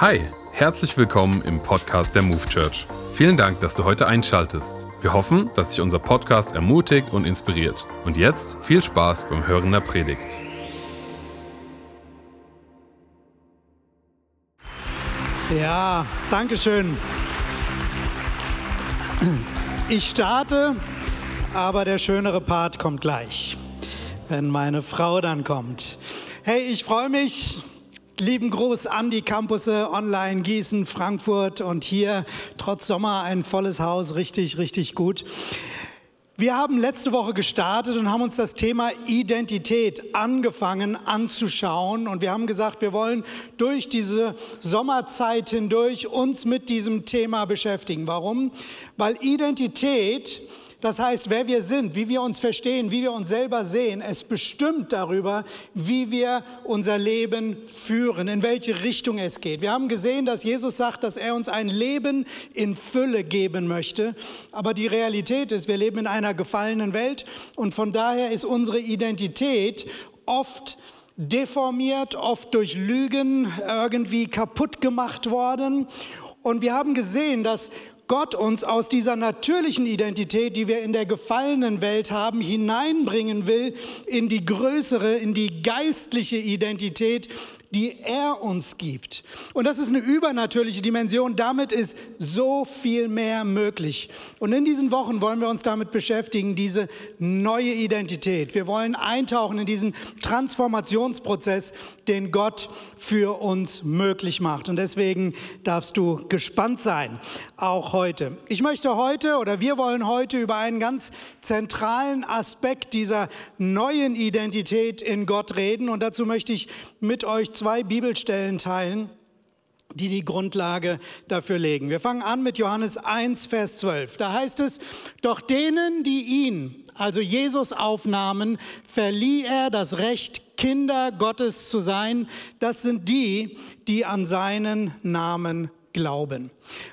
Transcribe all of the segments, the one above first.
Hi, herzlich willkommen im Podcast der Move Church. Vielen Dank, dass du heute einschaltest. Wir hoffen, dass dich unser Podcast ermutigt und inspiriert. Und jetzt viel Spaß beim Hören der Predigt. Ja, danke schön. Ich starte, aber der schönere Part kommt gleich, wenn meine Frau dann kommt. Hey, ich freue mich. Lieben Gruß an die Campusse online Gießen, Frankfurt und hier trotz Sommer ein volles Haus, richtig, richtig gut. Wir haben letzte Woche gestartet und haben uns das Thema Identität angefangen anzuschauen. Und wir haben gesagt, wir wollen durch diese Sommerzeit hindurch uns mit diesem Thema beschäftigen. Warum? Weil Identität das heißt, wer wir sind, wie wir uns verstehen, wie wir uns selber sehen, es bestimmt darüber, wie wir unser Leben führen, in welche Richtung es geht. Wir haben gesehen, dass Jesus sagt, dass er uns ein Leben in Fülle geben möchte. Aber die Realität ist, wir leben in einer gefallenen Welt und von daher ist unsere Identität oft deformiert, oft durch Lügen irgendwie kaputt gemacht worden. Und wir haben gesehen, dass Gott uns aus dieser natürlichen Identität, die wir in der gefallenen Welt haben, hineinbringen will in die größere, in die geistliche Identität, die er uns gibt. Und das ist eine übernatürliche Dimension. Damit ist so viel mehr möglich. Und in diesen Wochen wollen wir uns damit beschäftigen, diese neue Identität. Wir wollen eintauchen in diesen Transformationsprozess, den Gott für uns möglich macht. Und deswegen darfst du gespannt sein, auch heute. Ich möchte heute oder wir wollen heute über einen ganz zentralen Aspekt dieser neuen Identität in Gott reden. Und dazu möchte ich mit euch zwei zwei Bibelstellen teilen, die die Grundlage dafür legen. Wir fangen an mit Johannes 1, Vers 12. Da heißt es, doch denen, die ihn, also Jesus aufnahmen, verlieh er das Recht, Kinder Gottes zu sein. Das sind die, die an seinen Namen glauben.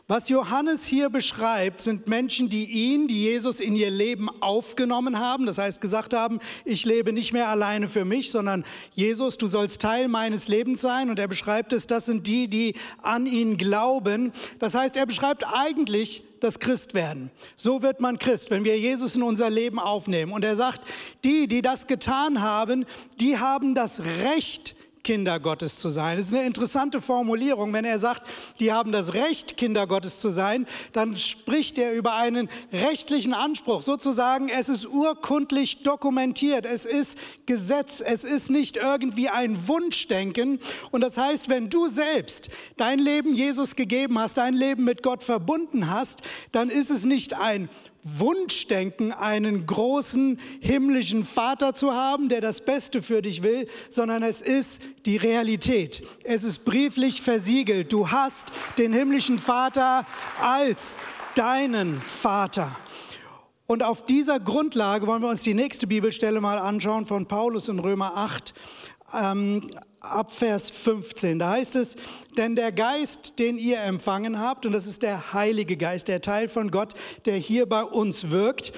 Was Johannes hier beschreibt, sind Menschen, die ihn, die Jesus in ihr Leben aufgenommen haben. Das heißt, gesagt haben, ich lebe nicht mehr alleine für mich, sondern Jesus, du sollst Teil meines Lebens sein. Und er beschreibt es, das sind die, die an ihn glauben. Das heißt, er beschreibt eigentlich das Christwerden. So wird man Christ, wenn wir Jesus in unser Leben aufnehmen. Und er sagt, die, die das getan haben, die haben das Recht, Kinder Gottes zu sein. Das ist eine interessante Formulierung. Wenn er sagt, die haben das Recht, Kinder Gottes zu sein, dann spricht er über einen rechtlichen Anspruch. Sozusagen, es ist urkundlich dokumentiert. Es ist Gesetz. Es ist nicht irgendwie ein Wunschdenken. Und das heißt, wenn du selbst dein Leben Jesus gegeben hast, dein Leben mit Gott verbunden hast, dann ist es nicht ein Wunschdenken, einen großen himmlischen Vater zu haben, der das Beste für dich will, sondern es ist die Realität. Es ist brieflich versiegelt. Du hast den himmlischen Vater als deinen Vater. Und auf dieser Grundlage wollen wir uns die nächste Bibelstelle mal anschauen von Paulus in Römer 8 ähm, ab Vers 15. Da heißt es, denn der Geist, den ihr empfangen habt, und das ist der Heilige Geist, der Teil von Gott, der hier bei uns wirkt,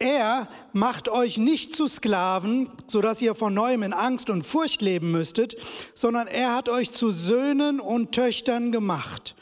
er macht euch nicht zu Sklaven, sodass ihr von neuem in Angst und Furcht leben müsstet, sondern er hat euch zu Söhnen und Töchtern gemacht.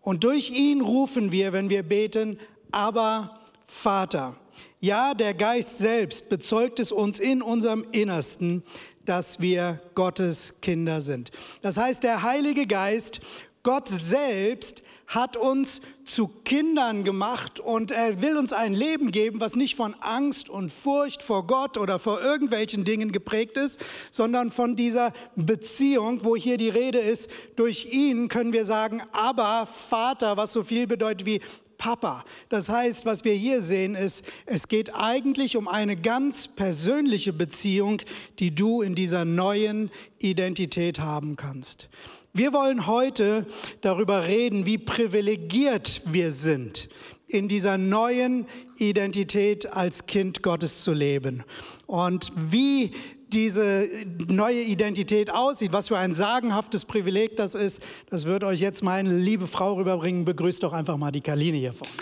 Und durch ihn rufen wir, wenn wir beten, aber Vater. Ja, der Geist selbst bezeugt es uns in unserem Innersten, dass wir Gottes Kinder sind. Das heißt, der Heilige Geist, Gott selbst, hat uns zu Kindern gemacht und er will uns ein Leben geben, was nicht von Angst und Furcht vor Gott oder vor irgendwelchen Dingen geprägt ist, sondern von dieser Beziehung, wo hier die Rede ist. Durch ihn können wir sagen, aber Vater, was so viel bedeutet wie Papa. Das heißt, was wir hier sehen, ist, es geht eigentlich um eine ganz persönliche Beziehung, die du in dieser neuen Identität haben kannst. Wir wollen heute darüber reden, wie privilegiert wir sind, in dieser neuen Identität als Kind Gottes zu leben und wie diese neue Identität aussieht, was für ein sagenhaftes Privileg das ist, das wird euch jetzt meine liebe Frau rüberbringen. Begrüßt doch einfach mal die Kaline hier vorne.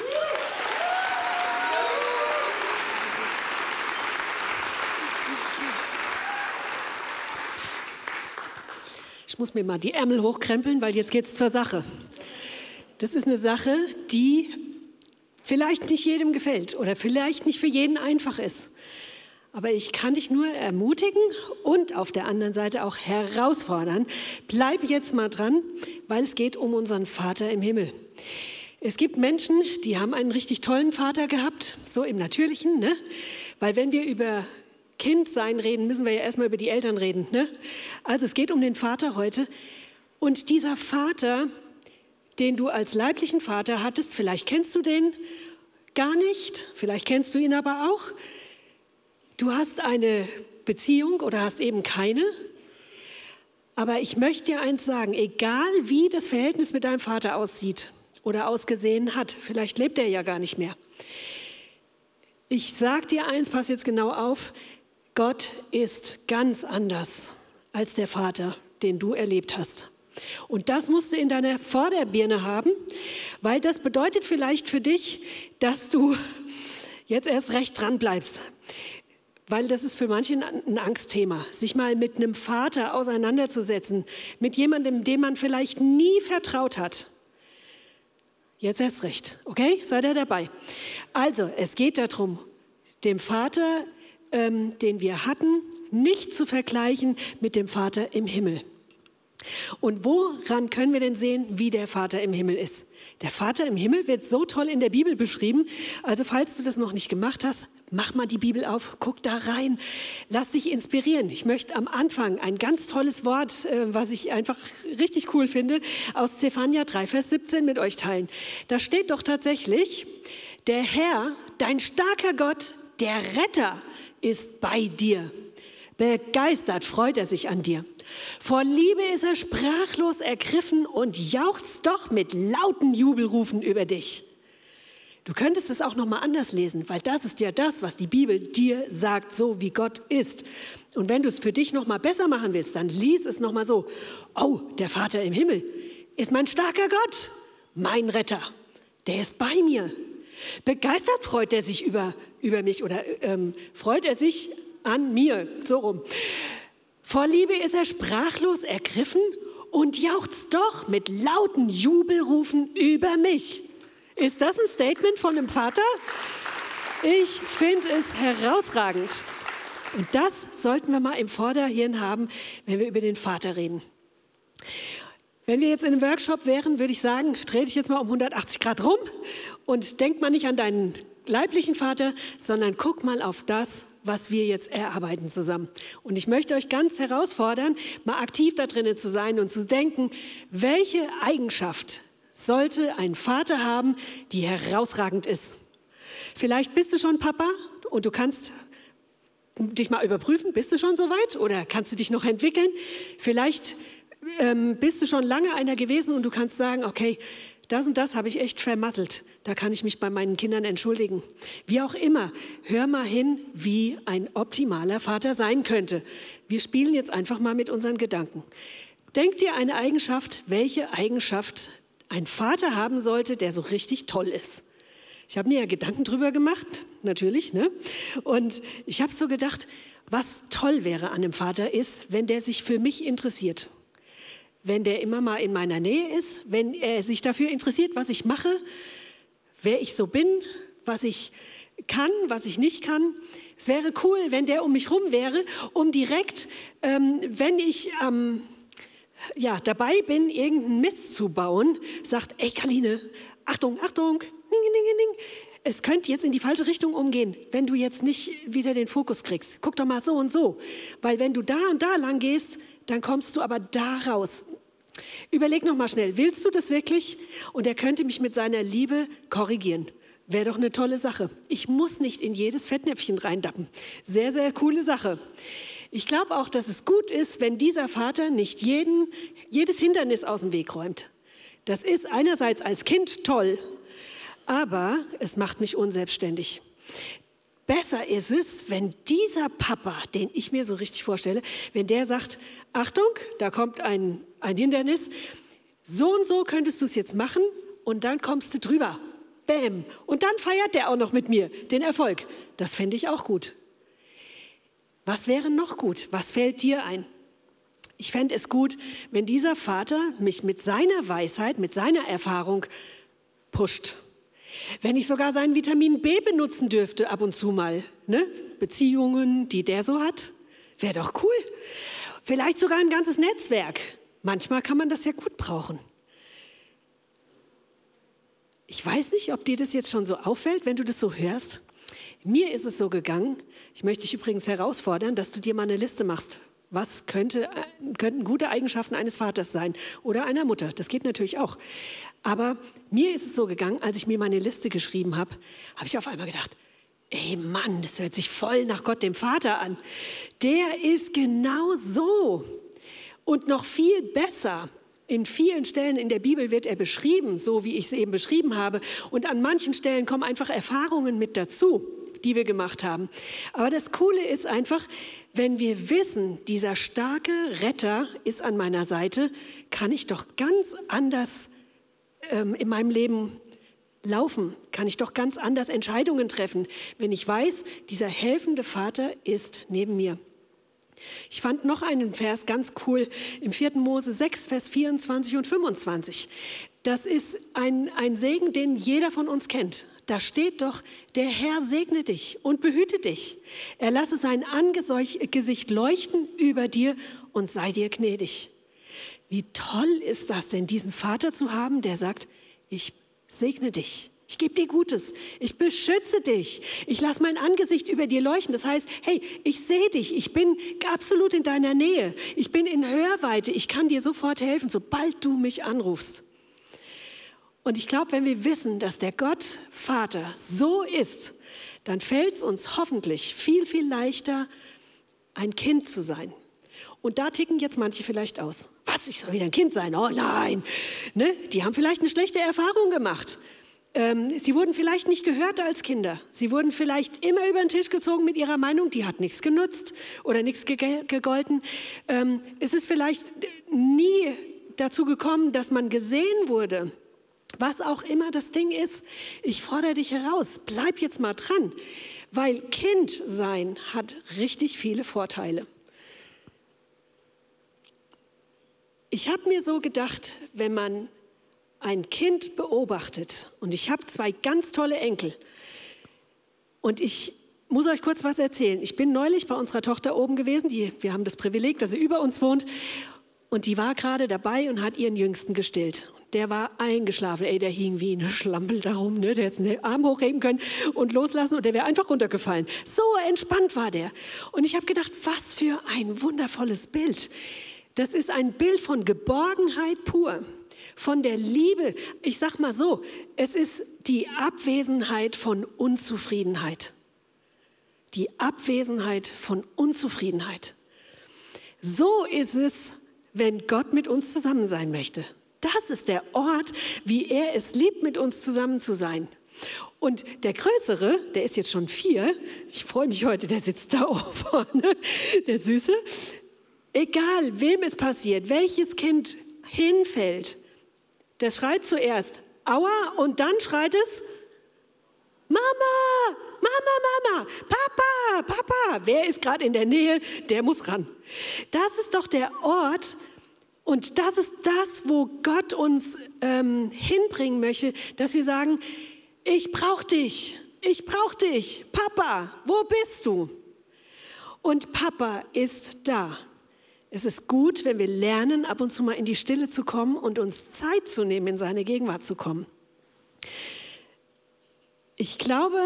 Ich muss mir mal die Ärmel hochkrempeln, weil jetzt geht's zur Sache. Das ist eine Sache, die vielleicht nicht jedem gefällt oder vielleicht nicht für jeden einfach ist. Aber ich kann dich nur ermutigen und auf der anderen Seite auch herausfordern. Bleib jetzt mal dran, weil es geht um unseren Vater im Himmel. Es gibt Menschen, die haben einen richtig tollen Vater gehabt, so im Natürlichen, ne? Weil wenn wir über Kindsein reden, müssen wir ja erstmal über die Eltern reden, ne? Also es geht um den Vater heute. Und dieser Vater, den du als leiblichen Vater hattest, vielleicht kennst du den gar nicht, vielleicht kennst du ihn aber auch. Du hast eine Beziehung oder hast eben keine. Aber ich möchte dir eins sagen, egal wie das Verhältnis mit deinem Vater aussieht oder ausgesehen hat, vielleicht lebt er ja gar nicht mehr. Ich sage dir eins, pass jetzt genau auf, Gott ist ganz anders als der Vater, den du erlebt hast. Und das musst du in deiner Vorderbirne haben, weil das bedeutet vielleicht für dich, dass du jetzt erst recht dran bleibst. Weil das ist für manche ein Angstthema, sich mal mit einem Vater auseinanderzusetzen, mit jemandem, dem man vielleicht nie vertraut hat. Jetzt erst recht, okay? Seid ihr dabei? Also, es geht darum, dem Vater, ähm, den wir hatten, nicht zu vergleichen mit dem Vater im Himmel. Und woran können wir denn sehen, wie der Vater im Himmel ist? Der Vater im Himmel wird so toll in der Bibel beschrieben. Also falls du das noch nicht gemacht hast, mach mal die Bibel auf, guck da rein, lass dich inspirieren. Ich möchte am Anfang ein ganz tolles Wort, äh, was ich einfach richtig cool finde, aus Zephania 3, Vers 17 mit euch teilen. Da steht doch tatsächlich, der Herr, dein starker Gott, der Retter ist bei dir. Begeistert freut er sich an dir. Vor Liebe ist er sprachlos ergriffen und jauchzt doch mit lauten Jubelrufen über dich. Du könntest es auch noch mal anders lesen, weil das ist ja das, was die Bibel dir sagt, so wie Gott ist. Und wenn du es für dich noch mal besser machen willst, dann lies es noch mal so: Oh, der Vater im Himmel ist mein starker Gott, mein Retter. Der ist bei mir. Begeistert freut er sich über, über mich oder ähm, freut er sich an mir, so rum. Vor Liebe ist er sprachlos ergriffen und jauchzt doch mit lauten Jubelrufen über mich. Ist das ein Statement von einem Vater? Ich finde es herausragend. Und das sollten wir mal im Vorderhirn haben, wenn wir über den Vater reden. Wenn wir jetzt in einem Workshop wären, würde ich sagen, dreh dich jetzt mal um 180 Grad rum und denk mal nicht an deinen leiblichen Vater, sondern guck mal auf das, was wir jetzt erarbeiten zusammen. Und ich möchte euch ganz herausfordern, mal aktiv da drinnen zu sein und zu denken, welche Eigenschaft sollte ein Vater haben, die herausragend ist. Vielleicht bist du schon Papa und du kannst dich mal überprüfen, bist du schon so weit oder kannst du dich noch entwickeln? Vielleicht ähm, bist du schon lange einer gewesen und du kannst sagen, okay, das und das habe ich echt vermasselt. Da kann ich mich bei meinen Kindern entschuldigen. Wie auch immer, hör mal hin, wie ein optimaler Vater sein könnte. Wir spielen jetzt einfach mal mit unseren Gedanken. Denk dir eine Eigenschaft, welche Eigenschaft ein Vater haben sollte, der so richtig toll ist. Ich habe mir ja Gedanken drüber gemacht, natürlich, ne? Und ich habe so gedacht, was toll wäre an dem Vater ist, wenn der sich für mich interessiert wenn der immer mal in meiner Nähe ist, wenn er sich dafür interessiert, was ich mache, wer ich so bin, was ich kann, was ich nicht kann. Es wäre cool, wenn der um mich rum wäre, um direkt, ähm, wenn ich ähm, ja, dabei bin, irgendeinen Mist zu bauen, sagt, ey Kaline, Achtung, Achtung, ning, ning, ning, es könnte jetzt in die falsche Richtung umgehen, wenn du jetzt nicht wieder den Fokus kriegst. Guck doch mal so und so, weil wenn du da und da lang gehst, dann kommst du aber da raus. Überleg noch mal schnell, willst du das wirklich? Und er könnte mich mit seiner Liebe korrigieren. Wäre doch eine tolle Sache. Ich muss nicht in jedes Fettnäpfchen reindappen. Sehr, sehr coole Sache. Ich glaube auch, dass es gut ist, wenn dieser Vater nicht jeden, jedes Hindernis aus dem Weg räumt. Das ist einerseits als Kind toll, aber es macht mich unselbstständig. Besser ist es, wenn dieser Papa, den ich mir so richtig vorstelle, wenn der sagt, Achtung, da kommt ein, ein Hindernis, so und so könntest du es jetzt machen und dann kommst du drüber. Bäm. Und dann feiert der auch noch mit mir den Erfolg. Das fände ich auch gut. Was wäre noch gut? Was fällt dir ein? Ich fände es gut, wenn dieser Vater mich mit seiner Weisheit, mit seiner Erfahrung pusht. Wenn ich sogar sein Vitamin B benutzen dürfte ab und zu mal, ne? Beziehungen, die der so hat, wäre doch cool. Vielleicht sogar ein ganzes Netzwerk. Manchmal kann man das ja gut brauchen. Ich weiß nicht, ob dir das jetzt schon so auffällt, wenn du das so hörst. Mir ist es so gegangen. Ich möchte dich übrigens herausfordern, dass du dir mal eine Liste machst. Was könnte, könnten gute Eigenschaften eines Vaters sein oder einer Mutter? Das geht natürlich auch. Aber mir ist es so gegangen, als ich mir meine Liste geschrieben habe, habe ich auf einmal gedacht, ey Mann, das hört sich voll nach Gott dem Vater an. Der ist genau so und noch viel besser. In vielen Stellen in der Bibel wird er beschrieben, so wie ich es eben beschrieben habe. Und an manchen Stellen kommen einfach Erfahrungen mit dazu, die wir gemacht haben. Aber das Coole ist einfach, wenn wir wissen, dieser starke Retter ist an meiner Seite, kann ich doch ganz anders ähm, in meinem Leben laufen, kann ich doch ganz anders Entscheidungen treffen, wenn ich weiß, dieser helfende Vater ist neben mir. Ich fand noch einen Vers ganz cool im 4. Mose 6, Vers 24 und 25. Das ist ein, ein Segen, den jeder von uns kennt. Da steht doch, der Herr segne dich und behüte dich. Er lasse sein Angesicht leuchten über dir und sei dir gnädig. Wie toll ist das denn, diesen Vater zu haben, der sagt, ich segne dich. Ich gebe dir Gutes. Ich beschütze dich. Ich lasse mein Angesicht über dir leuchten. Das heißt, hey, ich sehe dich. Ich bin absolut in deiner Nähe. Ich bin in Hörweite. Ich kann dir sofort helfen, sobald du mich anrufst. Und ich glaube, wenn wir wissen, dass der Gott Vater so ist, dann fällt es uns hoffentlich viel, viel leichter, ein Kind zu sein. Und da ticken jetzt manche vielleicht aus. Was, ich soll wieder ein Kind sein? Oh nein. Ne? Die haben vielleicht eine schlechte Erfahrung gemacht. Ähm, sie wurden vielleicht nicht gehört als Kinder. Sie wurden vielleicht immer über den Tisch gezogen mit ihrer Meinung, die hat nichts genutzt oder nichts gegolten. Ähm, es ist vielleicht nie dazu gekommen, dass man gesehen wurde. Was auch immer das Ding ist, ich fordere dich heraus, bleib jetzt mal dran, weil Kind sein hat richtig viele Vorteile. Ich habe mir so gedacht, wenn man ein Kind beobachtet, und ich habe zwei ganz tolle Enkel, und ich muss euch kurz was erzählen. Ich bin neulich bei unserer Tochter oben gewesen, die, wir haben das Privileg, dass sie über uns wohnt, und die war gerade dabei und hat ihren Jüngsten gestillt. Der war eingeschlafen, ey, der hing wie eine Schlampel darum, ne? der hätte den Arm hochheben können und loslassen und der wäre einfach runtergefallen. So entspannt war der. Und ich habe gedacht, was für ein wundervolles Bild. Das ist ein Bild von Geborgenheit pur, von der Liebe. Ich sag mal so, es ist die Abwesenheit von Unzufriedenheit. Die Abwesenheit von Unzufriedenheit. So ist es, wenn Gott mit uns zusammen sein möchte. Das ist der Ort, wie er es liebt, mit uns zusammen zu sein. Und der Größere, der ist jetzt schon vier, ich freue mich heute, der sitzt da vorne, der Süße, Egal, wem es passiert, welches Kind hinfällt, das schreit zuerst Aua und dann schreit es Mama, Mama, Mama, Papa, Papa. Wer ist gerade in der Nähe? Der muss ran. Das ist doch der Ort und das ist das, wo Gott uns ähm, hinbringen möchte, dass wir sagen, ich brauche dich, ich brauche dich, Papa, wo bist du? Und Papa ist da. Es ist gut, wenn wir lernen, ab und zu mal in die Stille zu kommen und uns Zeit zu nehmen, in seine Gegenwart zu kommen. Ich glaube,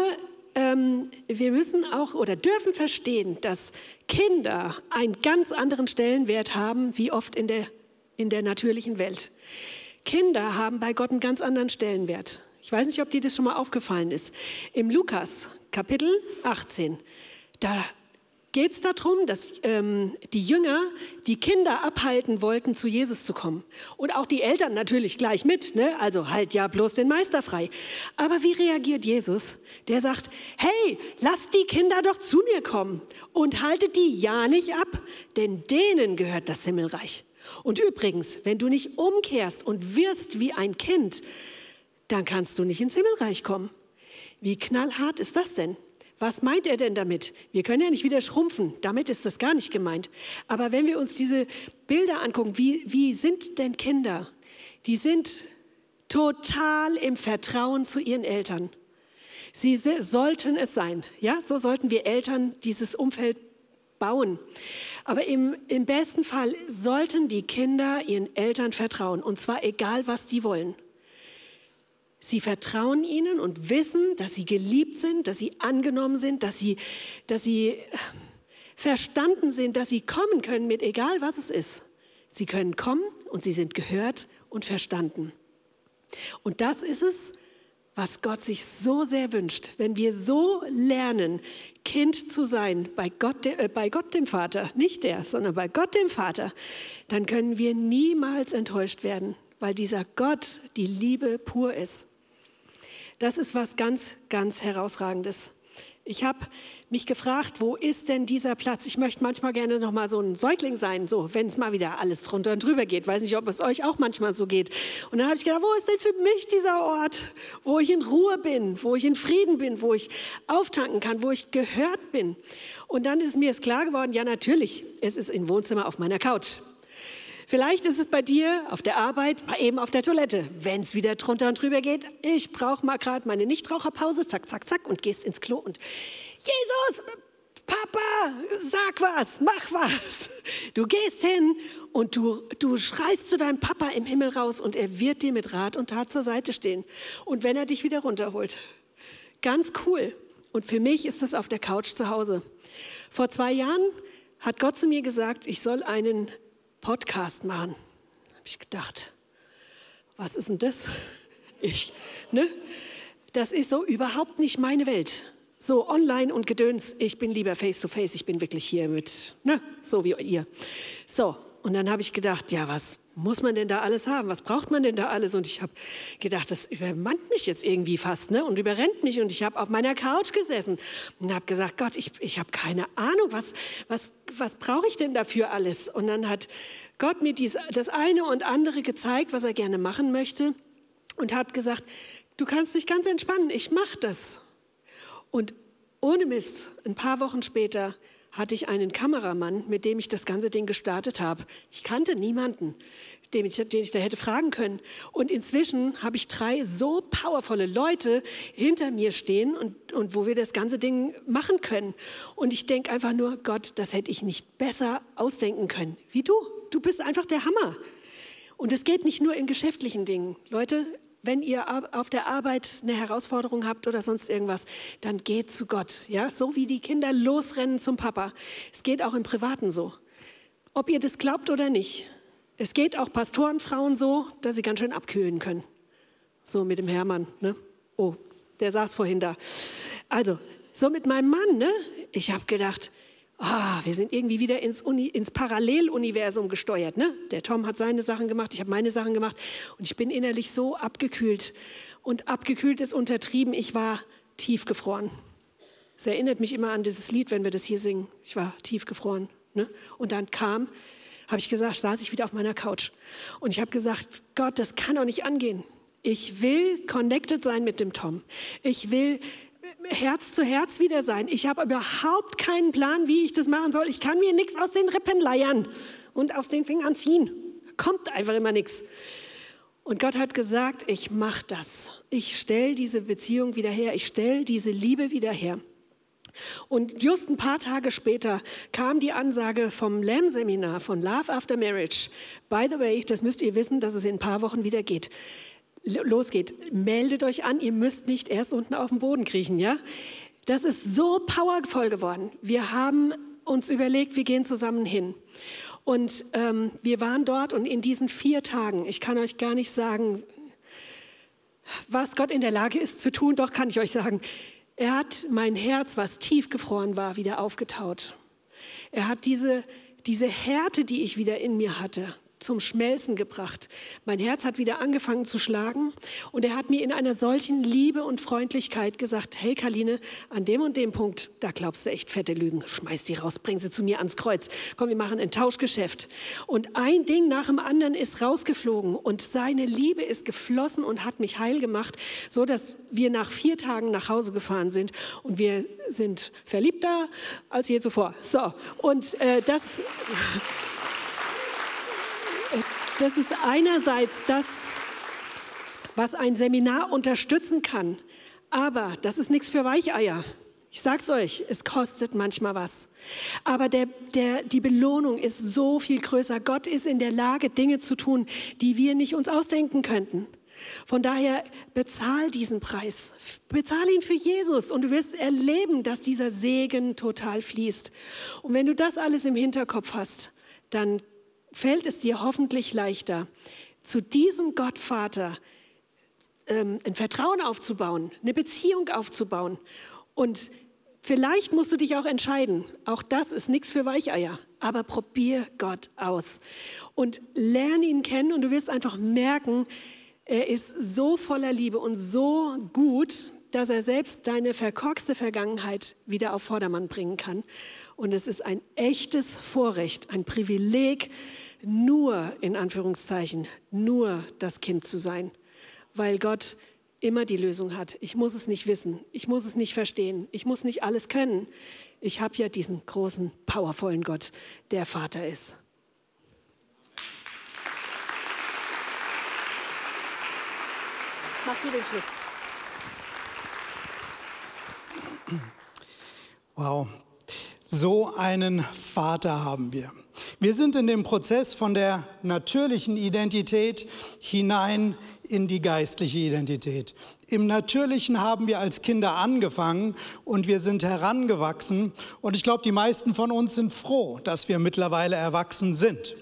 ähm, wir müssen auch oder dürfen verstehen, dass Kinder einen ganz anderen Stellenwert haben, wie oft in der, in der natürlichen Welt. Kinder haben bei Gott einen ganz anderen Stellenwert. Ich weiß nicht, ob dir das schon mal aufgefallen ist. Im Lukas Kapitel 18, da geht es darum, dass ähm, die Jünger die Kinder abhalten wollten, zu Jesus zu kommen. Und auch die Eltern natürlich gleich mit, ne? also halt ja bloß den Meister frei. Aber wie reagiert Jesus? Der sagt, hey, lasst die Kinder doch zu mir kommen und haltet die ja nicht ab, denn denen gehört das Himmelreich. Und übrigens, wenn du nicht umkehrst und wirst wie ein Kind, dann kannst du nicht ins Himmelreich kommen. Wie knallhart ist das denn? Was meint er denn damit? Wir können ja nicht wieder schrumpfen, damit ist das gar nicht gemeint. Aber wenn wir uns diese Bilder angucken, wie, wie sind denn Kinder? Die sind total im Vertrauen zu ihren Eltern. Sie sollten es sein. Ja, so sollten wir Eltern dieses Umfeld bauen. Aber im, im besten Fall sollten die Kinder ihren Eltern vertrauen. Und zwar egal, was die wollen. Sie vertrauen ihnen und wissen, dass sie geliebt sind, dass sie angenommen sind, dass sie, dass sie verstanden sind, dass sie kommen können mit egal, was es ist. Sie können kommen und sie sind gehört und verstanden. Und das ist es, was Gott sich so sehr wünscht. Wenn wir so lernen, Kind zu sein bei Gott, äh, bei Gott dem Vater, nicht der, sondern bei Gott dem Vater, dann können wir niemals enttäuscht werden, weil dieser Gott die Liebe pur ist. Das ist was ganz, ganz Herausragendes. Ich habe mich gefragt, wo ist denn dieser Platz? Ich möchte manchmal gerne noch mal so ein Säugling sein, so wenn es mal wieder alles drunter und drüber geht. Weiß nicht, ob es euch auch manchmal so geht. Und dann habe ich gedacht, wo ist denn für mich dieser Ort, wo ich in Ruhe bin, wo ich in Frieden bin, wo ich auftanken kann, wo ich gehört bin? Und dann ist mir es klar geworden, ja natürlich, es ist im Wohnzimmer auf meiner Couch. Vielleicht ist es bei dir auf der Arbeit, eben auf der Toilette. Wenn es wieder drunter und drüber geht, ich brauche mal gerade meine Nichtraucherpause, zack, zack, zack, und gehst ins Klo und Jesus, Papa, sag was, mach was. Du gehst hin und du, du schreist zu deinem Papa im Himmel raus und er wird dir mit Rat und Tat zur Seite stehen. Und wenn er dich wieder runterholt. Ganz cool. Und für mich ist das auf der Couch zu Hause. Vor zwei Jahren hat Gott zu mir gesagt, ich soll einen Podcast machen. Habe ich gedacht, was ist denn das? Ich, ne? Das ist so überhaupt nicht meine Welt. So online und Gedöns, ich bin lieber face to face, ich bin wirklich hier mit, ne, so wie ihr. So, und dann habe ich gedacht, ja, was muss man denn da alles haben? Was braucht man denn da alles? Und ich habe gedacht, das übermannt mich jetzt irgendwie fast ne? und überrennt mich. Und ich habe auf meiner Couch gesessen und habe gesagt, Gott, ich, ich habe keine Ahnung, was, was, was brauche ich denn dafür alles? Und dann hat Gott mir dies, das eine und andere gezeigt, was er gerne machen möchte und hat gesagt, du kannst dich ganz entspannen, ich mache das. Und ohne Mist, ein paar Wochen später hatte ich einen Kameramann, mit dem ich das ganze Ding gestartet habe. Ich kannte niemanden, den ich, den ich da hätte fragen können. Und inzwischen habe ich drei so powervolle Leute hinter mir stehen und, und wo wir das ganze Ding machen können. Und ich denke einfach nur, Gott, das hätte ich nicht besser ausdenken können wie du. Du bist einfach der Hammer. Und es geht nicht nur in geschäftlichen Dingen. Leute, wenn ihr auf der Arbeit eine Herausforderung habt oder sonst irgendwas, dann geht zu Gott. Ja, so wie die Kinder losrennen zum Papa. Es geht auch im Privaten so. Ob ihr das glaubt oder nicht. Es geht auch Pastorenfrauen so, dass sie ganz schön abkühlen können. So mit dem Hermann. Ne? Oh, der saß vorhin da. Also, so mit meinem Mann. Ne? Ich habe gedacht, oh, wir sind irgendwie wieder ins, Uni, ins Paralleluniversum gesteuert. Ne? Der Tom hat seine Sachen gemacht, ich habe meine Sachen gemacht und ich bin innerlich so abgekühlt. Und abgekühlt ist untertrieben, ich war tiefgefroren. Es erinnert mich immer an dieses Lied, wenn wir das hier singen. Ich war tiefgefroren. Ne? Und dann kam, habe ich gesagt, saß ich wieder auf meiner Couch. Und ich habe gesagt, Gott, das kann doch nicht angehen. Ich will connected sein mit dem Tom. Ich will Herz zu Herz wieder sein. Ich habe überhaupt keinen Plan, wie ich das machen soll. Ich kann mir nichts aus den Rippen leiern und aus den Fingern ziehen. Kommt einfach immer nichts. Und Gott hat gesagt, ich mache das. Ich stelle diese Beziehung wieder her. Ich stelle diese Liebe wieder her. Und just ein paar Tage später kam die Ansage vom LAM-Seminar von Love After Marriage. By the way, das müsst ihr wissen, dass es in ein paar Wochen wieder geht losgeht, meldet euch an, ihr müsst nicht erst unten auf dem Boden kriechen, ja? Das ist so powervoll geworden. Wir haben uns überlegt, wir gehen zusammen hin. Und ähm, wir waren dort und in diesen vier Tagen, ich kann euch gar nicht sagen, was Gott in der Lage ist zu tun, doch kann ich euch sagen, er hat mein Herz, was tiefgefroren war, wieder aufgetaut. Er hat diese, diese Härte, die ich wieder in mir hatte, zum Schmelzen gebracht. Mein Herz hat wieder angefangen zu schlagen und er hat mir in einer solchen Liebe und Freundlichkeit gesagt, hey Kaline, an dem und dem Punkt, da glaubst du echt fette Lügen, schmeiß die raus, bring sie zu mir ans Kreuz. Komm, wir machen ein Tauschgeschäft. Und ein Ding nach dem anderen ist rausgeflogen und seine Liebe ist geflossen und hat mich heil gemacht, so dass wir nach vier Tagen nach Hause gefahren sind und wir sind verliebter als je zuvor. So, und äh, das das ist einerseits das, was ein Seminar unterstützen kann. Aber das ist nichts für Weicheier. Ich sag's euch, es kostet manchmal was. Aber der, der, die Belohnung ist so viel größer. Gott ist in der Lage, Dinge zu tun, die wir nicht uns ausdenken könnten. Von daher bezahl diesen Preis. Bezahl ihn für Jesus und du wirst erleben, dass dieser Segen total fließt. Und wenn du das alles im Hinterkopf hast, dann fällt es dir hoffentlich leichter, zu diesem Gottvater ähm, ein Vertrauen aufzubauen, eine Beziehung aufzubauen. Und vielleicht musst du dich auch entscheiden. Auch das ist nichts für Weicheier. Aber probier Gott aus und lerne ihn kennen und du wirst einfach merken, er ist so voller Liebe und so gut, dass er selbst deine verkorkste Vergangenheit wieder auf Vordermann bringen kann. Und es ist ein echtes Vorrecht, ein Privileg, nur in Anführungszeichen, nur das Kind zu sein, weil Gott immer die Lösung hat. Ich muss es nicht wissen, ich muss es nicht verstehen, ich muss nicht alles können. Ich habe ja diesen großen, powervollen Gott, der Vater ist. Mach du den Schluss. Wow, so einen Vater haben wir. Wir sind in dem Prozess von der natürlichen Identität hinein in die geistliche Identität. Im Natürlichen haben wir als Kinder angefangen und wir sind herangewachsen. Und ich glaube, die meisten von uns sind froh, dass wir mittlerweile erwachsen sind.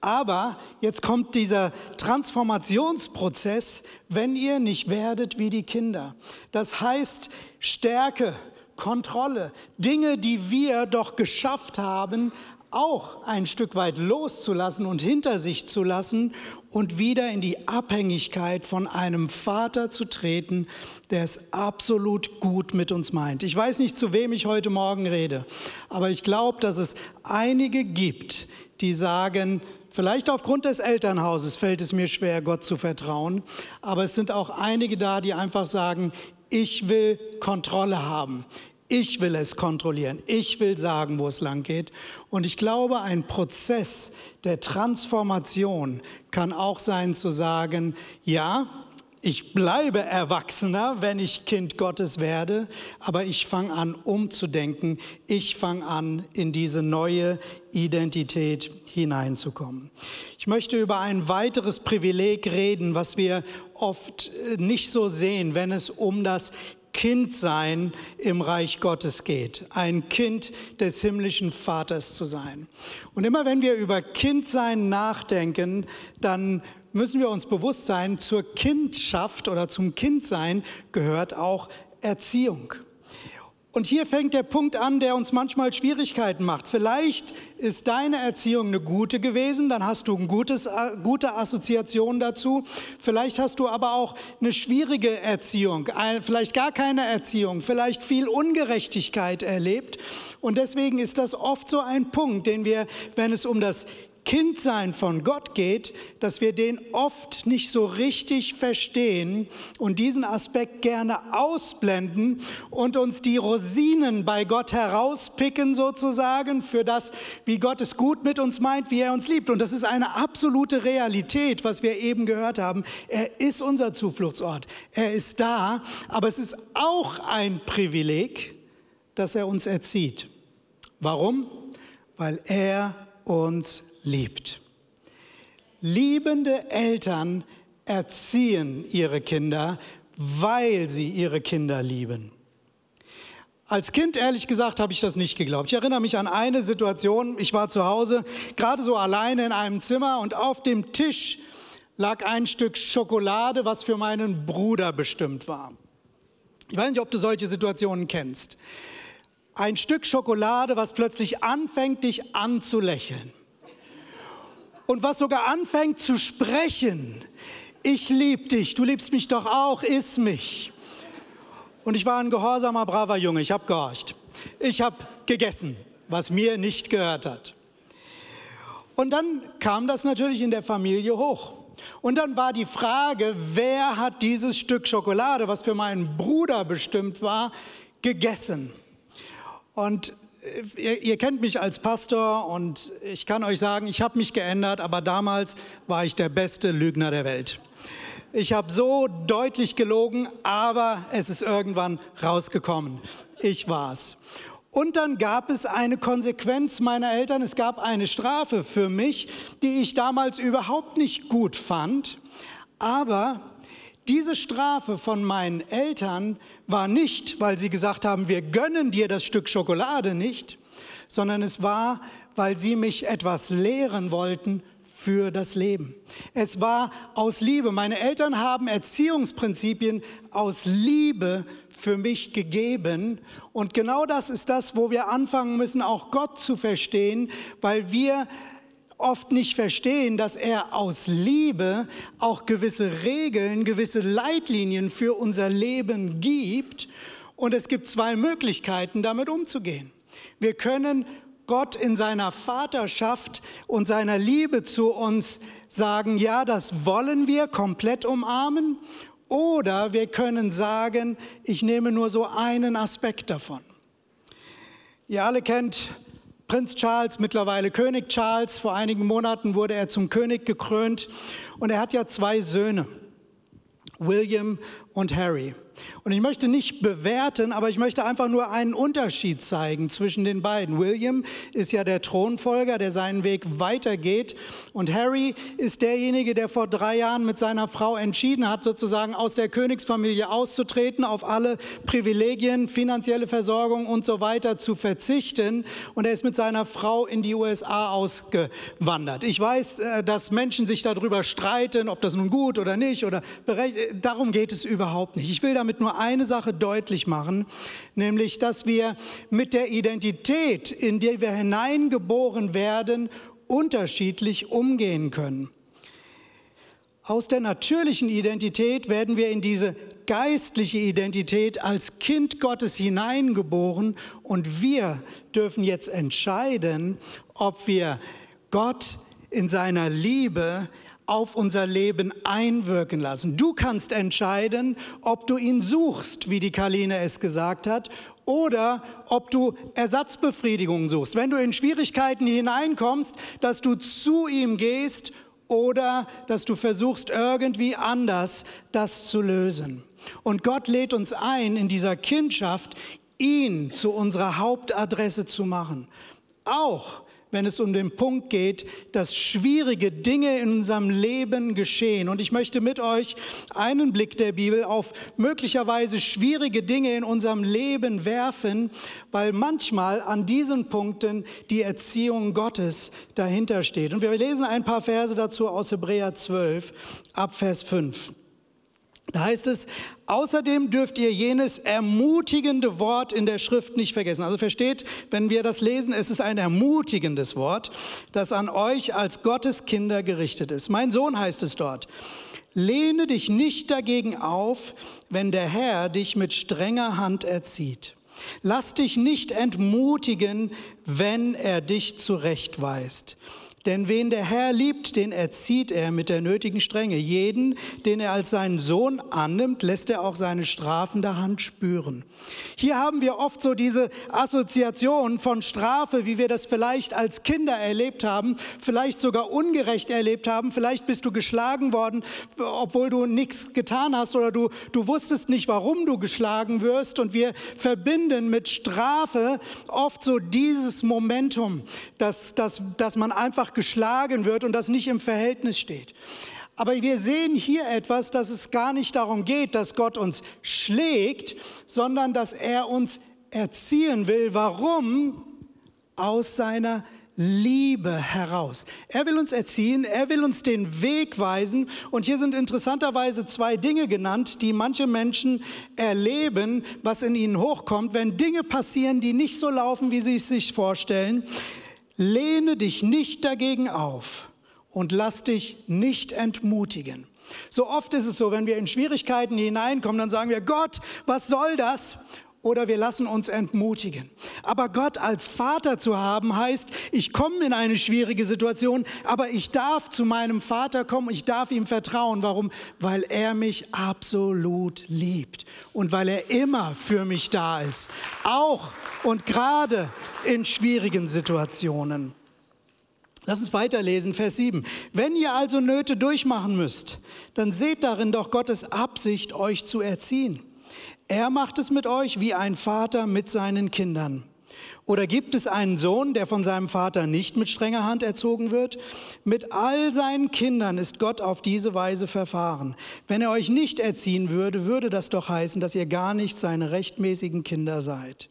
Aber jetzt kommt dieser Transformationsprozess, wenn ihr nicht werdet wie die Kinder. Das heißt Stärke, Kontrolle, Dinge, die wir doch geschafft haben, auch ein Stück weit loszulassen und hinter sich zu lassen und wieder in die Abhängigkeit von einem Vater zu treten, der es absolut gut mit uns meint. Ich weiß nicht, zu wem ich heute Morgen rede, aber ich glaube, dass es einige gibt, die sagen, Vielleicht aufgrund des Elternhauses fällt es mir schwer, Gott zu vertrauen, aber es sind auch einige da, die einfach sagen, ich will Kontrolle haben. Ich will es kontrollieren. Ich will sagen, wo es lang geht. Und ich glaube, ein Prozess der Transformation kann auch sein zu sagen, ja, ich bleibe Erwachsener, wenn ich Kind Gottes werde, aber ich fange an umzudenken. Ich fange an, in diese neue Identität hineinzukommen. Ich möchte über ein weiteres Privileg reden, was wir oft äh, nicht so sehen, wenn es um das Kindsein im Reich Gottes geht, ein Kind des himmlischen Vaters zu sein. Und immer wenn wir über Kindsein nachdenken, dann müssen wir uns bewusst sein, zur Kindschaft oder zum Kindsein gehört auch Erziehung. Und hier fängt der Punkt an, der uns manchmal Schwierigkeiten macht. Vielleicht ist deine Erziehung eine gute gewesen, dann hast du eine gutes, äh, gute Assoziation dazu. Vielleicht hast du aber auch eine schwierige Erziehung, vielleicht gar keine Erziehung, vielleicht viel Ungerechtigkeit erlebt. Und deswegen ist das oft so ein Punkt, den wir, wenn es um das Kindsein von Gott geht, dass wir den oft nicht so richtig verstehen und diesen Aspekt gerne ausblenden und uns die Rosinen bei Gott herauspicken sozusagen für das, wie Gott es gut mit uns meint, wie er uns liebt. Und das ist eine absolute Realität, was wir eben gehört haben. Er ist unser Zufluchtsort. Er ist da, aber es ist auch ein Privileg, dass er uns erzieht. Warum? Weil er uns liebt. Liebende Eltern erziehen ihre Kinder, weil sie ihre Kinder lieben. Als Kind, ehrlich gesagt, habe ich das nicht geglaubt. Ich erinnere mich an eine Situation, ich war zu Hause, gerade so alleine in einem Zimmer und auf dem Tisch lag ein Stück Schokolade, was für meinen Bruder bestimmt war. Ich weiß nicht, ob du solche Situationen kennst. Ein Stück Schokolade, was plötzlich anfängt, dich anzulächeln. Und was sogar anfängt zu sprechen. Ich liebe dich, du liebst mich doch auch, iss mich. Und ich war ein gehorsamer, braver Junge, ich habe gehorcht. Ich habe gegessen, was mir nicht gehört hat. Und dann kam das natürlich in der Familie hoch. Und dann war die Frage, wer hat dieses Stück Schokolade, was für meinen Bruder bestimmt war, gegessen? Und ihr, ihr, kennt mich als Pastor und ich kann euch sagen, ich habe mich geändert, aber damals war ich der beste Lügner der Welt. Ich habe so deutlich gelogen, aber es ist irgendwann rausgekommen. Ich war's. Und dann gab es eine Konsequenz meiner Eltern, es gab eine Strafe für mich, die ich damals überhaupt nicht gut fand. Aber diese Strafe von meinen Eltern war nicht, weil sie gesagt haben, wir gönnen dir das Stück Schokolade nicht, sondern es war, weil sie mich etwas lehren wollten für das Leben. Es war aus Liebe. Meine Eltern haben Erziehungsprinzipien aus Liebe für mich gegeben. Und genau das ist das, wo wir anfangen müssen, auch Gott zu verstehen, weil wir oft nicht verstehen, dass er aus Liebe auch gewisse Regeln, gewisse Leitlinien für unser Leben gibt. Und es gibt zwei Möglichkeiten, damit umzugehen. Wir können Gott in seiner Vaterschaft und seiner Liebe zu uns sagen, ja, das wollen wir komplett umarmen. Oder wir können sagen, ich nehme nur so einen Aspekt davon. Ihr alle kennt Prinz Charles, mittlerweile König Charles. Vor einigen Monaten wurde er zum König gekrönt und er hat ja zwei Söhne, William und Harry. Und ich möchte nicht bewerten, aber ich möchte einfach nur einen Unterschied zeigen zwischen den beiden. William ist ja der Thronfolger, der seinen Weg weitergeht. Und Harry ist derjenige, der vor drei Jahren mit seiner Frau entschieden hat, sozusagen aus der Königsfamilie auszutreten, auf alle Privilegien, finanzielle Versorgung und so weiter zu verzichten. Und er ist mit seiner Frau in die USA ausgewandert. Ich weiß, äh, dass Menschen sich darüber streiten, ob das nun gut oder nicht oder. Darum geht es überhaupt nicht. Ich will damit nur eine Sache deutlich machen, nämlich dass wir mit der Identität, in die wir hineingeboren werden, unterschiedlich umgehen können. Aus der natürlichen Identität werden wir in diese geistliche Identität als Kind Gottes hineingeboren und wir dürfen jetzt entscheiden, ob wir Gott in seiner Liebe auf unser Leben einwirken lassen. Du kannst entscheiden, ob du ihn suchst, wie die Kaline es gesagt hat, oder ob du Ersatzbefriedigung suchst. Wenn du in Schwierigkeiten hineinkommst, dass du zu ihm gehst oder dass du versuchst, irgendwie anders das zu lösen. Und Gott lädt uns ein, in dieser Kindschaft ihn zu unserer Hauptadresse zu machen. Auch wenn es um den Punkt geht, dass schwierige Dinge in unserem Leben geschehen. Und ich möchte mit euch einen Blick der Bibel auf möglicherweise schwierige Dinge in unserem Leben werfen, weil manchmal an diesen Punkten die Erziehung Gottes dahinter steht. Und wir lesen ein paar Verse dazu aus Hebräer 12 ab Vers 5. Da heißt es, außerdem dürft ihr jenes ermutigende Wort in der Schrift nicht vergessen. Also versteht, wenn wir das lesen, es ist ein ermutigendes Wort, das an euch als Gottes Kinder gerichtet ist. Mein Sohn heißt es dort. Lehne dich nicht dagegen auf, wenn der Herr dich mit strenger Hand erzieht. Lass dich nicht entmutigen, wenn er dich zurechtweist. Denn wen der Herr liebt, den erzieht er mit der nötigen Strenge. Jeden, den er als seinen Sohn annimmt, lässt er auch seine strafende Hand spüren. Hier haben wir oft so diese Assoziation von Strafe, wie wir das vielleicht als Kinder erlebt haben, vielleicht sogar ungerecht erlebt haben. Vielleicht bist du geschlagen worden, obwohl du nichts getan hast oder du, du wusstest nicht, warum du geschlagen wirst. Und wir verbinden mit Strafe oft so dieses Momentum, dass, dass, dass man einfach geschlagen wird und das nicht im Verhältnis steht. Aber wir sehen hier etwas, dass es gar nicht darum geht, dass Gott uns schlägt, sondern dass er uns erziehen will. Warum? Aus seiner Liebe heraus. Er will uns erziehen, er will uns den Weg weisen. Und hier sind interessanterweise zwei Dinge genannt, die manche Menschen erleben, was in ihnen hochkommt, wenn Dinge passieren, die nicht so laufen, wie sie es sich vorstellen. Lehne dich nicht dagegen auf und lass dich nicht entmutigen. So oft ist es so, wenn wir in Schwierigkeiten hineinkommen, dann sagen wir, Gott, was soll das? Oder wir lassen uns entmutigen. Aber Gott als Vater zu haben heißt, ich komme in eine schwierige Situation, aber ich darf zu meinem Vater kommen, ich darf ihm vertrauen. Warum? Weil er mich absolut liebt und weil er immer für mich da ist. Auch und gerade in schwierigen Situationen. Lass uns weiterlesen, Vers 7. Wenn ihr also Nöte durchmachen müsst, dann seht darin doch Gottes Absicht, euch zu erziehen. Er macht es mit euch wie ein Vater mit seinen Kindern. Oder gibt es einen Sohn, der von seinem Vater nicht mit strenger Hand erzogen wird? Mit all seinen Kindern ist Gott auf diese Weise verfahren. Wenn er euch nicht erziehen würde, würde das doch heißen, dass ihr gar nicht seine rechtmäßigen Kinder seid.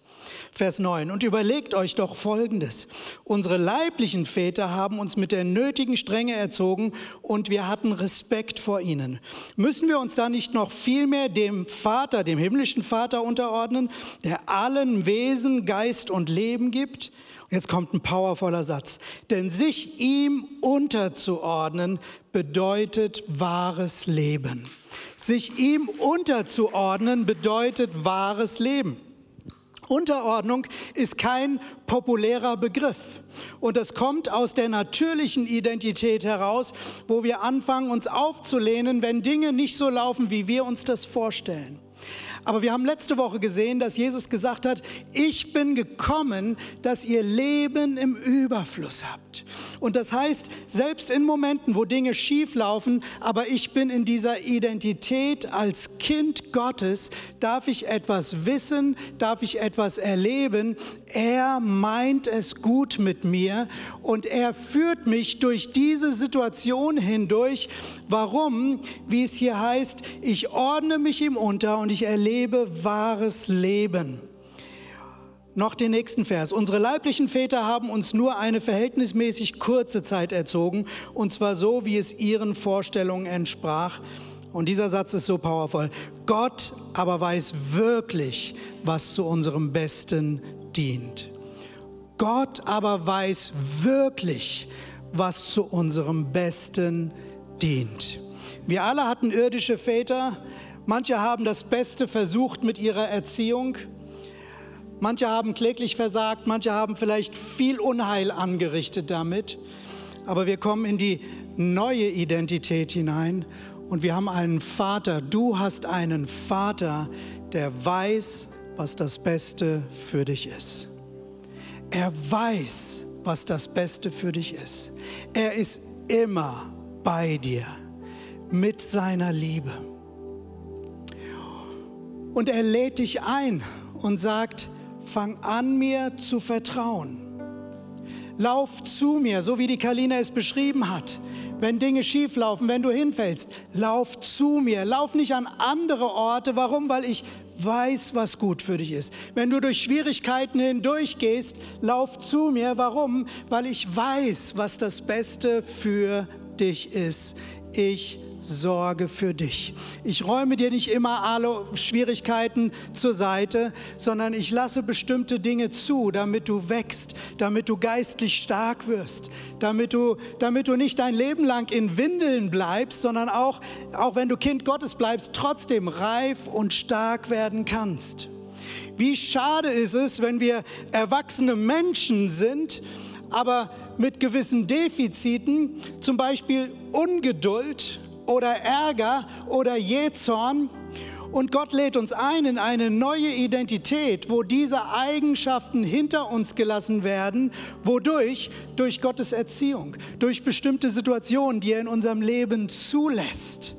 Vers 9. Und überlegt euch doch Folgendes. Unsere leiblichen Väter haben uns mit der nötigen Strenge erzogen und wir hatten Respekt vor ihnen. Müssen wir uns da nicht noch viel mehr dem Vater, dem himmlischen Vater unterordnen, der allen Wesen Geist und Leben gibt? Jetzt kommt ein powervoller Satz. Denn sich ihm unterzuordnen bedeutet wahres Leben. Sich ihm unterzuordnen bedeutet wahres Leben. Unterordnung ist kein populärer Begriff. Und das kommt aus der natürlichen Identität heraus, wo wir anfangen, uns aufzulehnen, wenn Dinge nicht so laufen, wie wir uns das vorstellen. Aber wir haben letzte Woche gesehen, dass Jesus gesagt hat, ich bin gekommen, dass ihr Leben im Überfluss habt. Und das heißt, selbst in Momenten, wo Dinge schief laufen, aber ich bin in dieser Identität als Kind Gottes, darf ich etwas wissen, darf ich etwas erleben. Er meint es gut mit mir und er führt mich durch diese Situation hindurch. Warum? Wie es hier heißt, ich ordne mich ihm unter und ich erlebe wahres Leben. Noch den nächsten Vers. Unsere leiblichen Väter haben uns nur eine verhältnismäßig kurze Zeit erzogen, und zwar so, wie es ihren Vorstellungen entsprach. Und dieser Satz ist so powerful. Gott aber weiß wirklich, was zu unserem Besten dient. Gott aber weiß wirklich, was zu unserem Besten dient. Wir alle hatten irdische Väter. Manche haben das Beste versucht mit ihrer Erziehung. Manche haben kläglich versagt, manche haben vielleicht viel Unheil angerichtet damit. Aber wir kommen in die neue Identität hinein und wir haben einen Vater. Du hast einen Vater, der weiß, was das Beste für dich ist. Er weiß, was das Beste für dich ist. Er ist immer bei dir mit seiner Liebe. Und er lädt dich ein und sagt, fang an mir zu vertrauen. Lauf zu mir, so wie die Kalina es beschrieben hat. Wenn Dinge schief laufen, wenn du hinfällst, lauf zu mir. Lauf nicht an andere Orte. Warum? Weil ich weiß, was gut für dich ist. Wenn du durch Schwierigkeiten hindurchgehst, lauf zu mir. Warum? Weil ich weiß, was das Beste für dich ist. Ich sorge für dich. Ich räume dir nicht immer alle Schwierigkeiten zur Seite, sondern ich lasse bestimmte Dinge zu, damit du wächst, damit du geistlich stark wirst, damit du, damit du nicht dein Leben lang in Windeln bleibst, sondern auch, auch wenn du Kind Gottes bleibst, trotzdem reif und stark werden kannst. Wie schade ist es, wenn wir erwachsene Menschen sind, aber mit gewissen Defiziten, zum Beispiel Ungeduld, oder Ärger oder Jähzorn. Und Gott lädt uns ein in eine neue Identität, wo diese Eigenschaften hinter uns gelassen werden, wodurch durch Gottes Erziehung, durch bestimmte Situationen, die er in unserem Leben zulässt.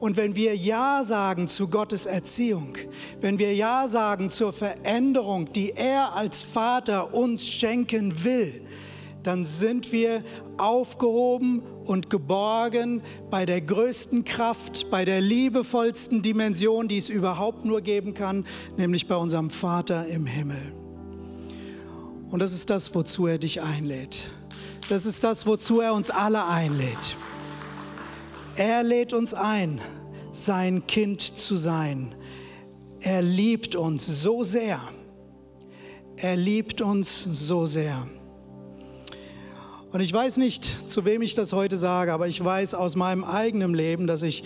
Und wenn wir Ja sagen zu Gottes Erziehung, wenn wir Ja sagen zur Veränderung, die er als Vater uns schenken will, dann sind wir aufgehoben und geborgen bei der größten Kraft, bei der liebevollsten Dimension, die es überhaupt nur geben kann, nämlich bei unserem Vater im Himmel. Und das ist das, wozu er dich einlädt. Das ist das, wozu er uns alle einlädt. Er lädt uns ein, sein Kind zu sein. Er liebt uns so sehr. Er liebt uns so sehr. Und ich weiß nicht, zu wem ich das heute sage, aber ich weiß aus meinem eigenen Leben, dass ich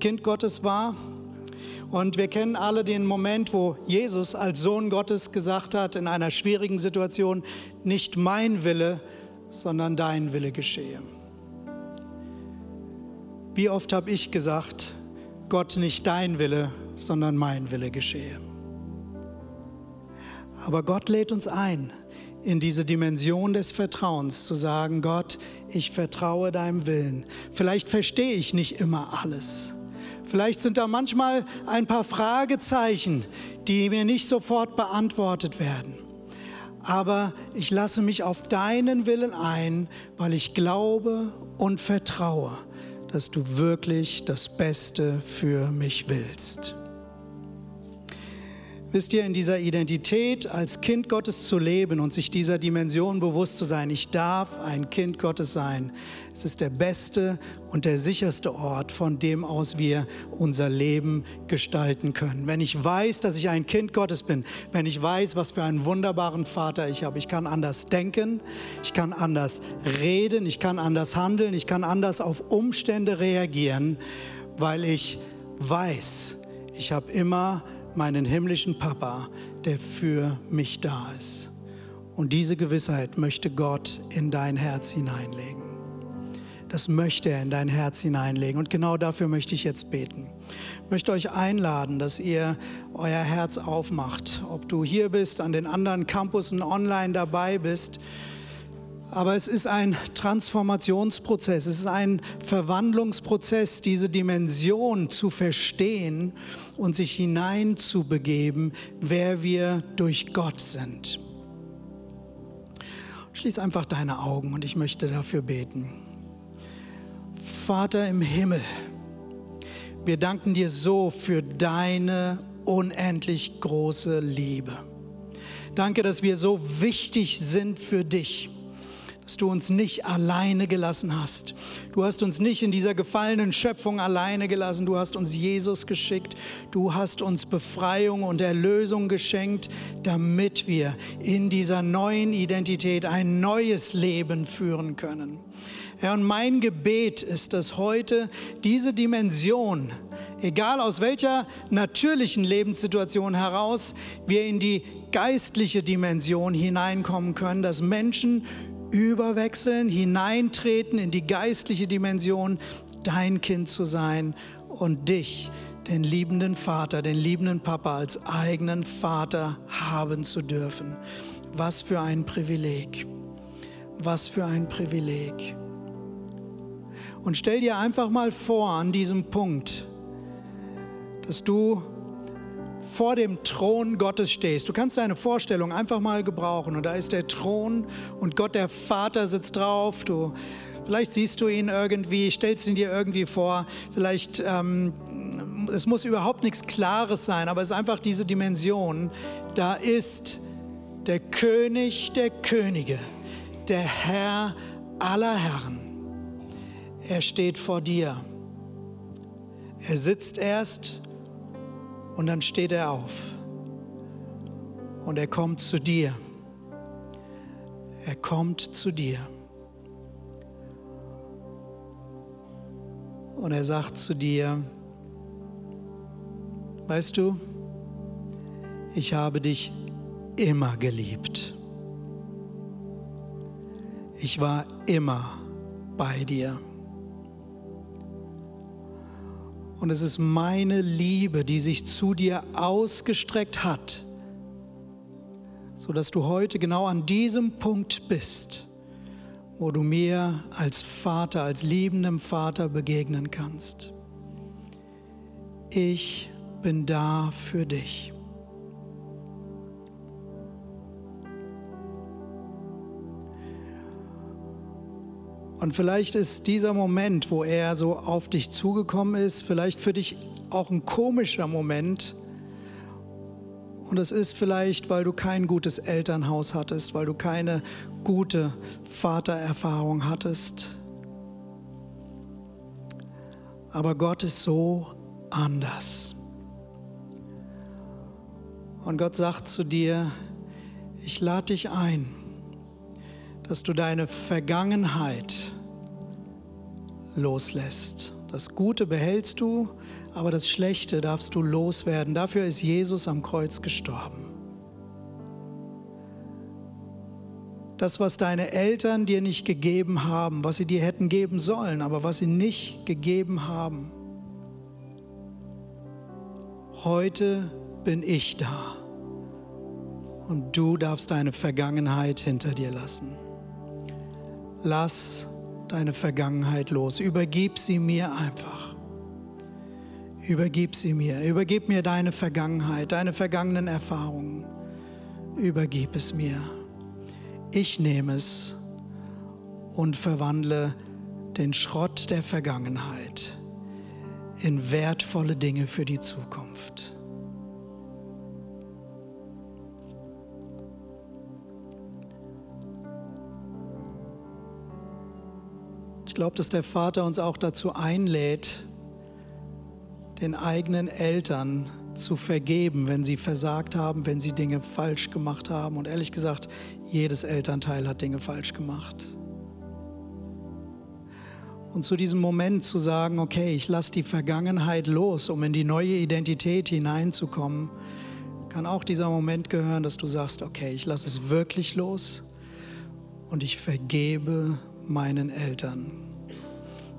Kind Gottes war. Und wir kennen alle den Moment, wo Jesus als Sohn Gottes gesagt hat, in einer schwierigen Situation, nicht mein Wille, sondern dein Wille geschehe. Wie oft habe ich gesagt, Gott, nicht dein Wille, sondern mein Wille geschehe. Aber Gott lädt uns ein, in diese Dimension des Vertrauens zu sagen, Gott, ich vertraue deinem Willen. Vielleicht verstehe ich nicht immer alles. Vielleicht sind da manchmal ein paar Fragezeichen, die mir nicht sofort beantwortet werden. Aber ich lasse mich auf deinen Willen ein, weil ich glaube und vertraue, dass du wirklich das Beste für mich willst. Wisst ihr, in dieser Identität als Kind Gottes zu leben und sich dieser Dimension bewusst zu sein, ich darf ein Kind Gottes sein, es ist der beste und der sicherste Ort, von dem aus wir unser Leben gestalten können. Wenn ich weiß, dass ich ein Kind Gottes bin, wenn ich weiß, was für einen wunderbaren Vater ich habe, ich kann anders denken, ich kann anders reden, ich kann anders handeln, ich kann anders auf Umstände reagieren, weil ich weiß, ich habe immer meinen himmlischen Papa, der für mich da ist. Und diese Gewissheit möchte Gott in dein Herz hineinlegen. Das möchte er in dein Herz hineinlegen. Und genau dafür möchte ich jetzt beten. Ich möchte euch einladen, dass ihr euer Herz aufmacht. Ob du hier bist, an den anderen Campussen online dabei bist aber es ist ein Transformationsprozess, es ist ein Verwandlungsprozess, diese Dimension zu verstehen und sich hineinzubegeben, wer wir durch Gott sind. Schließ einfach deine Augen und ich möchte dafür beten. Vater im Himmel, wir danken dir so für deine unendlich große Liebe. Danke, dass wir so wichtig sind für dich dass du uns nicht alleine gelassen hast. Du hast uns nicht in dieser gefallenen Schöpfung alleine gelassen. Du hast uns Jesus geschickt. Du hast uns Befreiung und Erlösung geschenkt, damit wir in dieser neuen Identität ein neues Leben führen können. Herr, und mein Gebet ist, dass heute diese Dimension, egal aus welcher natürlichen Lebenssituation heraus, wir in die geistliche Dimension hineinkommen können, dass Menschen überwechseln, hineintreten in die geistliche Dimension, dein Kind zu sein und dich, den liebenden Vater, den liebenden Papa als eigenen Vater haben zu dürfen. Was für ein Privileg. Was für ein Privileg. Und stell dir einfach mal vor an diesem Punkt, dass du vor dem Thron Gottes stehst. Du kannst deine Vorstellung einfach mal gebrauchen. Und da ist der Thron und Gott, der Vater, sitzt drauf. Du, vielleicht siehst du ihn irgendwie, stellst ihn dir irgendwie vor. Vielleicht, ähm, es muss überhaupt nichts Klares sein, aber es ist einfach diese Dimension. Da ist der König der Könige, der Herr aller Herren. Er steht vor dir. Er sitzt erst und dann steht er auf und er kommt zu dir. Er kommt zu dir. Und er sagt zu dir, weißt du, ich habe dich immer geliebt. Ich war immer bei dir. Und es ist meine Liebe, die sich zu dir ausgestreckt hat, sodass du heute genau an diesem Punkt bist, wo du mir als Vater, als liebendem Vater begegnen kannst. Ich bin da für dich. Und vielleicht ist dieser Moment, wo er so auf dich zugekommen ist, vielleicht für dich auch ein komischer Moment. Und es ist vielleicht, weil du kein gutes Elternhaus hattest, weil du keine gute Vatererfahrung hattest. Aber Gott ist so anders. Und Gott sagt zu dir, ich lade dich ein dass du deine Vergangenheit loslässt. Das Gute behältst du, aber das Schlechte darfst du loswerden. Dafür ist Jesus am Kreuz gestorben. Das, was deine Eltern dir nicht gegeben haben, was sie dir hätten geben sollen, aber was sie nicht gegeben haben. Heute bin ich da und du darfst deine Vergangenheit hinter dir lassen. Lass deine Vergangenheit los. Übergib sie mir einfach. Übergib sie mir. Übergib mir deine Vergangenheit, deine vergangenen Erfahrungen. Übergib es mir. Ich nehme es und verwandle den Schrott der Vergangenheit in wertvolle Dinge für die Zukunft. Ich glaube, dass der Vater uns auch dazu einlädt, den eigenen Eltern zu vergeben, wenn sie versagt haben, wenn sie Dinge falsch gemacht haben. Und ehrlich gesagt, jedes Elternteil hat Dinge falsch gemacht. Und zu diesem Moment zu sagen, okay, ich lasse die Vergangenheit los, um in die neue Identität hineinzukommen, kann auch dieser Moment gehören, dass du sagst, okay, ich lasse es wirklich los und ich vergebe meinen Eltern.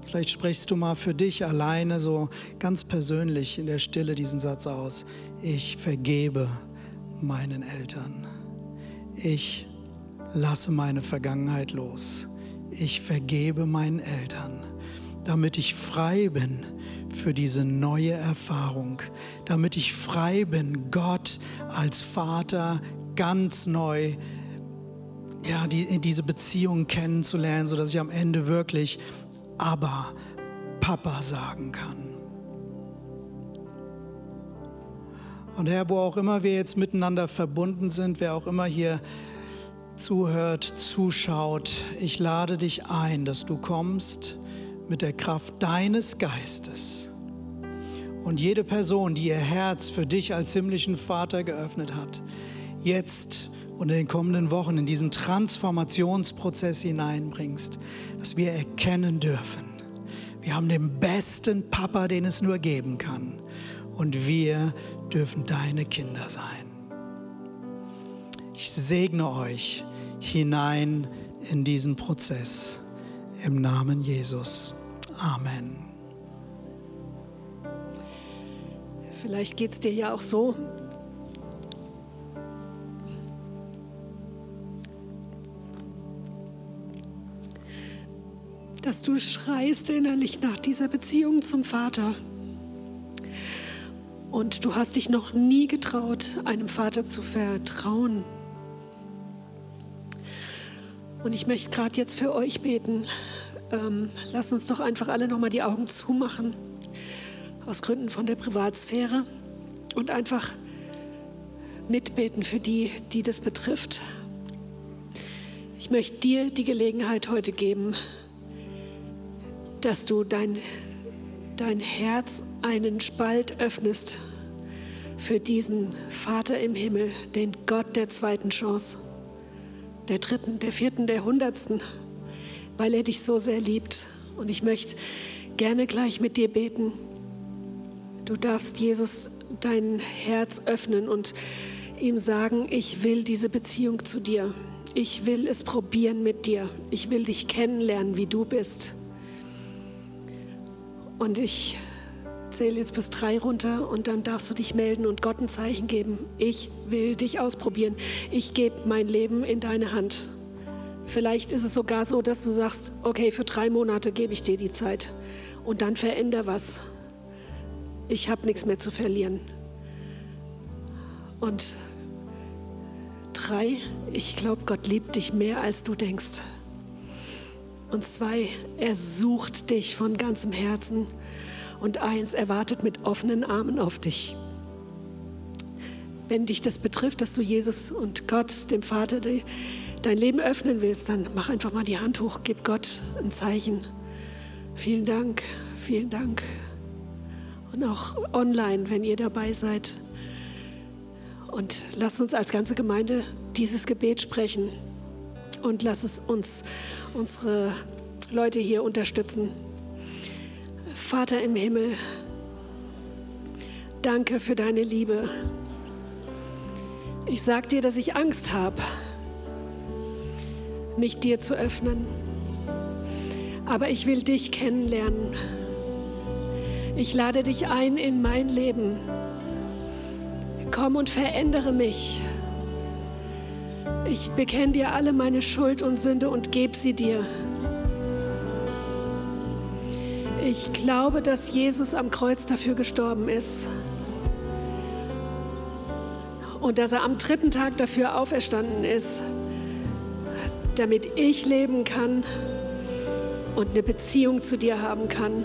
Vielleicht sprichst du mal für dich alleine so ganz persönlich in der Stille diesen Satz aus. Ich vergebe meinen Eltern. Ich lasse meine Vergangenheit los. Ich vergebe meinen Eltern, damit ich frei bin für diese neue Erfahrung, damit ich frei bin, Gott als Vater ganz neu ja, die, diese Beziehung kennenzulernen, sodass ich am Ende wirklich aber Papa sagen kann. Und Herr, wo auch immer wir jetzt miteinander verbunden sind, wer auch immer hier zuhört, zuschaut, ich lade dich ein, dass du kommst mit der Kraft deines Geistes. Und jede Person, die ihr Herz für dich als himmlischen Vater geöffnet hat, jetzt und in den kommenden Wochen in diesen Transformationsprozess hineinbringst, dass wir erkennen dürfen, wir haben den besten Papa, den es nur geben kann. Und wir dürfen deine Kinder sein. Ich segne euch hinein in diesen Prozess. Im Namen Jesus. Amen. Vielleicht geht es dir ja auch so, dass du schreist innerlich nach dieser Beziehung zum Vater. Und du hast dich noch nie getraut, einem Vater zu vertrauen. Und ich möchte gerade jetzt für euch beten. Ähm, lasst uns doch einfach alle nochmal die Augen zumachen, aus Gründen von der Privatsphäre, und einfach mitbeten für die, die das betrifft. Ich möchte dir die Gelegenheit heute geben, dass du dein, dein Herz einen Spalt öffnest für diesen Vater im Himmel, den Gott der zweiten Chance, der dritten, der vierten, der hundertsten, weil er dich so sehr liebt. Und ich möchte gerne gleich mit dir beten. Du darfst Jesus dein Herz öffnen und ihm sagen, ich will diese Beziehung zu dir. Ich will es probieren mit dir. Ich will dich kennenlernen, wie du bist. Und ich zähle jetzt bis drei runter und dann darfst du dich melden und Gott ein Zeichen geben. Ich will dich ausprobieren. Ich gebe mein Leben in deine Hand. Vielleicht ist es sogar so, dass du sagst, okay, für drei Monate gebe ich dir die Zeit und dann veränder was. Ich habe nichts mehr zu verlieren. Und drei, ich glaube, Gott liebt dich mehr, als du denkst. Und zwei, er sucht dich von ganzem Herzen. Und eins, er wartet mit offenen Armen auf dich. Wenn dich das betrifft, dass du Jesus und Gott, dem Vater, dein Leben öffnen willst, dann mach einfach mal die Hand hoch, gib Gott ein Zeichen. Vielen Dank, vielen Dank. Und auch online, wenn ihr dabei seid. Und lasst uns als ganze Gemeinde dieses Gebet sprechen. Und lass es uns, unsere Leute hier unterstützen. Vater im Himmel, danke für deine Liebe. Ich sag dir, dass ich Angst habe, mich dir zu öffnen. Aber ich will dich kennenlernen. Ich lade dich ein in mein Leben. Komm und verändere mich. Ich bekenne dir alle meine Schuld und Sünde und gebe sie dir. Ich glaube, dass Jesus am Kreuz dafür gestorben ist und dass er am dritten Tag dafür auferstanden ist, damit ich leben kann und eine Beziehung zu dir haben kann.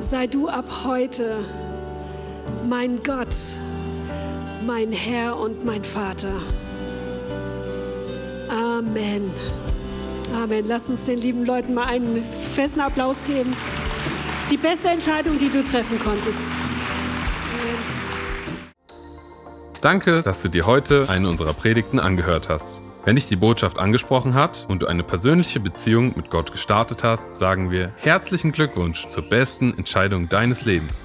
Sei du ab heute mein Gott, mein Herr und mein Vater. Amen. Amen. Lass uns den lieben Leuten mal einen festen Applaus geben. Das ist die beste Entscheidung, die du treffen konntest. Danke, dass du dir heute eine unserer Predigten angehört hast. Wenn dich die Botschaft angesprochen hat und du eine persönliche Beziehung mit Gott gestartet hast, sagen wir herzlichen Glückwunsch zur besten Entscheidung deines Lebens.